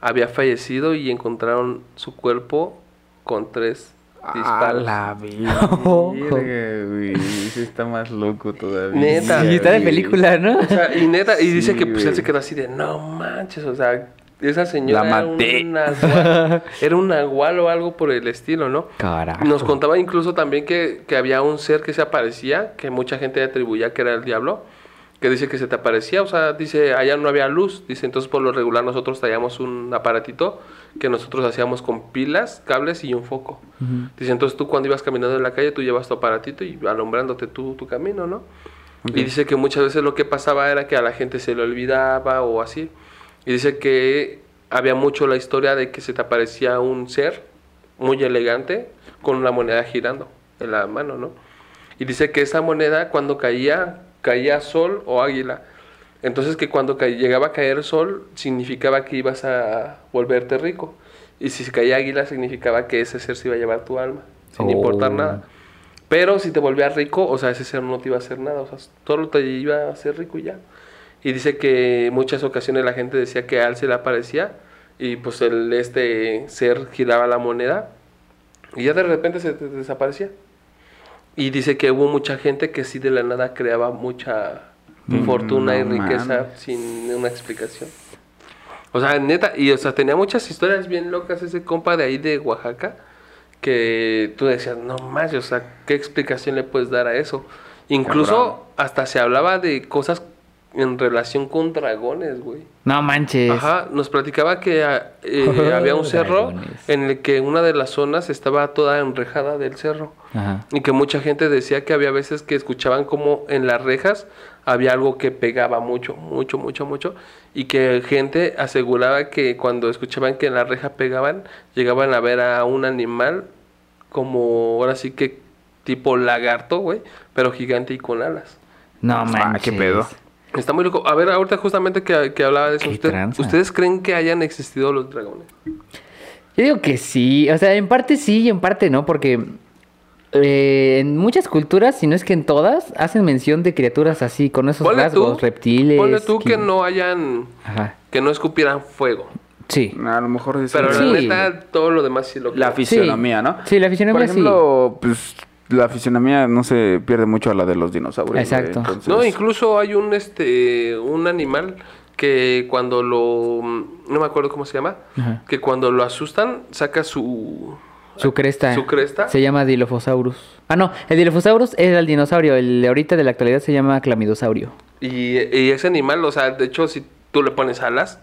había fallecido y encontraron su cuerpo con tres A disparos. la verga, güey. Sí está más loco todavía. Neta. Y está de Sí. película, ¿no? O sea, y neta, y dice Sí, que pues él se quedó así de, no manches, o sea, esa señora La maté. era un nahual, era un nahual o algo por el estilo, ¿no? Carajo. Nos contaba incluso también que, que había un ser que se aparecía, que mucha gente atribuía que era el diablo, que dice que se te aparecía, o sea, dice, allá no había luz, dice, entonces por lo regular nosotros traíamos un aparatito que nosotros hacíamos con pilas, cables y un foco. Ujú. Dice, entonces tú cuando ibas caminando en la calle, tú llevas tu aparatito y alumbrándote tu, tu camino, ¿no? Y dice que muchas veces lo que pasaba era que a la gente se le olvidaba o así. Y dice que había mucho la historia de que se te aparecía un ser muy elegante con una moneda girando en la mano, ¿no? Y dice que esa moneda cuando caía, caía sol o águila. Entonces que cuando llegaba a caer sol significaba que ibas a volverte rico. Y si caía águila significaba que ese ser se iba a llevar tu alma, sin Oh. importar nada. Pero si te volvías rico, o sea, ese ser no te iba a hacer nada, o sea, todo te iba a hacer rico y ya. Y dice que muchas ocasiones la gente decía que a él se le aparecía y pues el, este ser giraba la moneda y ya de repente se te- desaparecía. Y dice que hubo mucha gente que sí de la nada creaba mucha Mm, fortuna y riqueza sin una explicación. O sea, neta, y o sea, tenía muchas historias bien locas ese compa de ahí de Oaxaca que tú decías, no más, o sea, ¿qué explicación le puedes dar a eso? Incluso Cabrón. hasta se hablaba de cosas en relación con dragones, güey. No manches. Ajá, nos platicaba que ah, eh, había un cerro Dragones. en el que una de las zonas estaba toda enrejada del cerro. Ajá. Y que mucha gente decía que había veces que escuchaban como en las rejas había algo que pegaba mucho, mucho, mucho, mucho. Y que gente aseguraba que cuando escuchaban que en la reja pegaban, llegaban a ver a un animal como ahora sí que tipo lagarto, güey, pero gigante y con alas. No Ah, manches. qué pedo. Está muy loco. A ver, ahorita justamente que, que hablaba de eso, ¿usted-. ¿ustedes creen que hayan existido los dragones? Yo digo que sí, o sea, en parte sí y en parte no, porque eh, en muchas culturas, si no es que en todas, hacen mención de criaturas así, con esos Ponle rasgos, tú, reptiles. Ponle tú que no hayan, Ajá, que no escupieran fuego. sí. A lo mejor Pero Sí. la neta, todo lo demás sí lo la creo. fisionomía, ¿no? Sí, la fisionomía Por ejemplo, pues la fisionomía no se pierde mucho a la de los dinosaurios. Exacto. entonces- No, incluso hay un este un animal que cuando lo no me acuerdo cómo se llama, Ajá. que cuando lo asustan saca su Su cresta. su cresta. Se llama Dilophosaurus. Ah, no, el Dilophosaurus era el dinosaurio. El de ahorita de la actualidad se llama Clamidosaurio. y, y ese animal, o sea, de hecho si tú le pones alas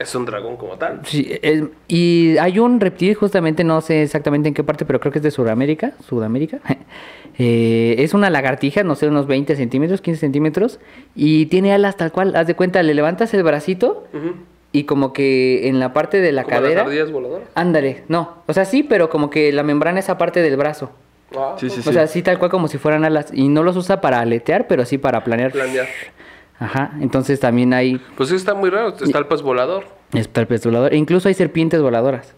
es un dragón como tal. Sí, es- y hay un reptil, justamente no sé exactamente en qué parte, pero creo que es de Sudamérica. Sudamérica. Eh, es una lagartija, no sé, unos 20 centímetros, 15 centímetros. Y tiene alas tal cual. Haz de cuenta, le levantas el bracito y como que en la parte de la Como cadera. las ardillas voladoras. Ándale, no. O sea, sí, pero como que la membrana es aparte del brazo. Ah, Sí, sí, O sea, sí, tal cual como si fueran alas. Y no los usa para aletear, pero sí para planear. planear. Ajá. Entonces también hay. Pues sí está muy raro, está el pez volador. Está el pez volador. E incluso hay serpientes voladoras.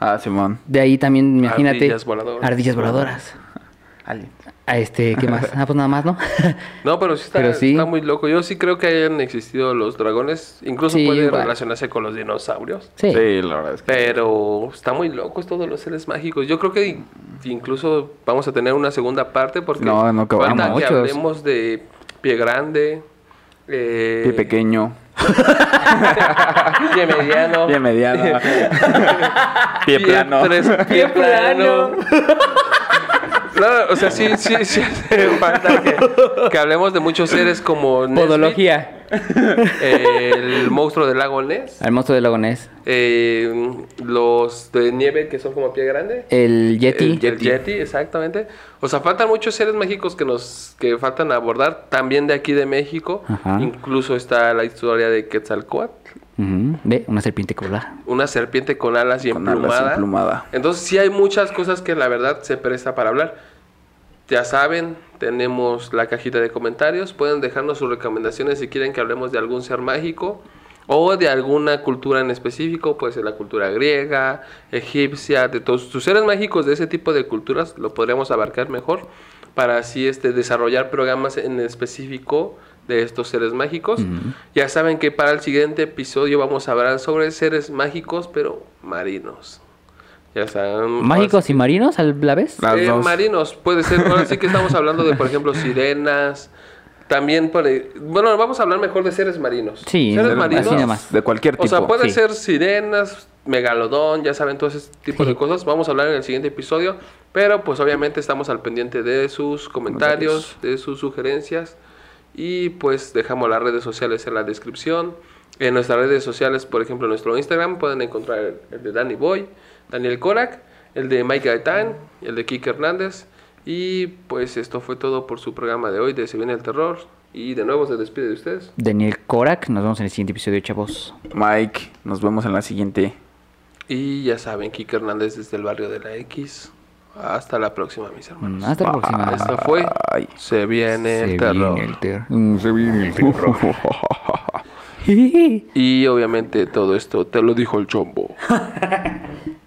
Ah, Simón. De ahí también, imagínate. Ardillas voladoras. Ardillas voladoras. Alien. A este, ¿qué más? Ah, pues nada más, ¿no? No, pero sí está, Pero sí. está muy loco. Yo sí creo que hayan existido los dragones. Incluso Sí, puede igual. relacionarse con los dinosaurios. sí. Sí, la verdad es que. Pero está muy locos todos los seres mágicos. Yo creo que in- incluso vamos a tener una segunda parte porque No, no falta que hablemos de pie grande, eh, Pie pequeño. pie mediano, Pie mediano. pie plano. tres- pie plano. No, o sea, sí, sí, sí hace falta que, que hablemos de muchos seres como Nesbit, Podología. eh, el monstruo del lago Ness, Al monstruo del lago Ness. eh, los de nieve que son como pie grande. El Yeti. El, el Yeti, exactamente. O sea, faltan muchos seres mágicos que nos que faltan abordar. También de aquí de México. Ajá. Incluso está la historia de Quetzalcoatl. Ujú, Ve, una serpiente volaba. Una serpiente con alas y Con alas emplumada. emplumada. Entonces sí hay muchas cosas que la verdad se presta para hablar. Ya saben, tenemos la cajita de comentarios. Pueden dejarnos sus recomendaciones si quieren que hablemos de algún ser mágico o de alguna cultura en específico, puede ser la cultura griega, egipcia, de todos tus seres mágicos de ese tipo de culturas lo podríamos abarcar mejor para así este desarrollar programas en específico de estos seres mágicos. Ya saben que para el siguiente episodio vamos a hablar sobre seres mágicos pero marinos. Ya saben. ¿Mágicos y marinos a la vez? Las Eh, dos. marinos, puede ser. Ahora sí que estamos hablando de, por ejemplo, sirenas. También, por, bueno, vamos a hablar mejor de seres marinos. Sí, seres así marinos. nada más. De cualquier tipo. O sea, puede sí. ser sirenas, megalodón, ya saben, todo ese tipo Sí. de cosas. Vamos a hablar en el siguiente episodio. Pero, pues, obviamente, estamos al pendiente de sus comentarios, de sus sugerencias. Y, pues, dejamos las redes sociales en la descripción. En nuestras redes sociales, por ejemplo, en nuestro Instagram, pueden encontrar el, el de Danny Boy, Daniel Korak, el de Mike Gaetán, el de Kike Hernández. Y, pues, esto fue todo por su programa de hoy de Se viene el terror. Y, de nuevo, se despide de ustedes. Daniel Korak, nos vemos en el siguiente episodio, chavos. Mike, nos vemos en la siguiente. Y ya saben, Kike Hernández desde el barrio de la X. Hasta la próxima, mis hermanos. Hasta la próxima. Esto fue Bye. Se viene Se el terror. viene el ter- Mm, Se viene el terror. Y obviamente todo esto te lo dijo el chombo.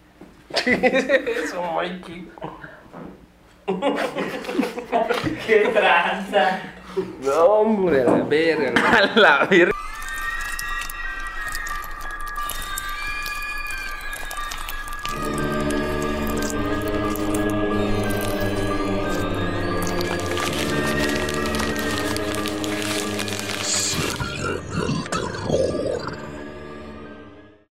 ¡Qué tranza! No, hombre, a la verga. A la verga.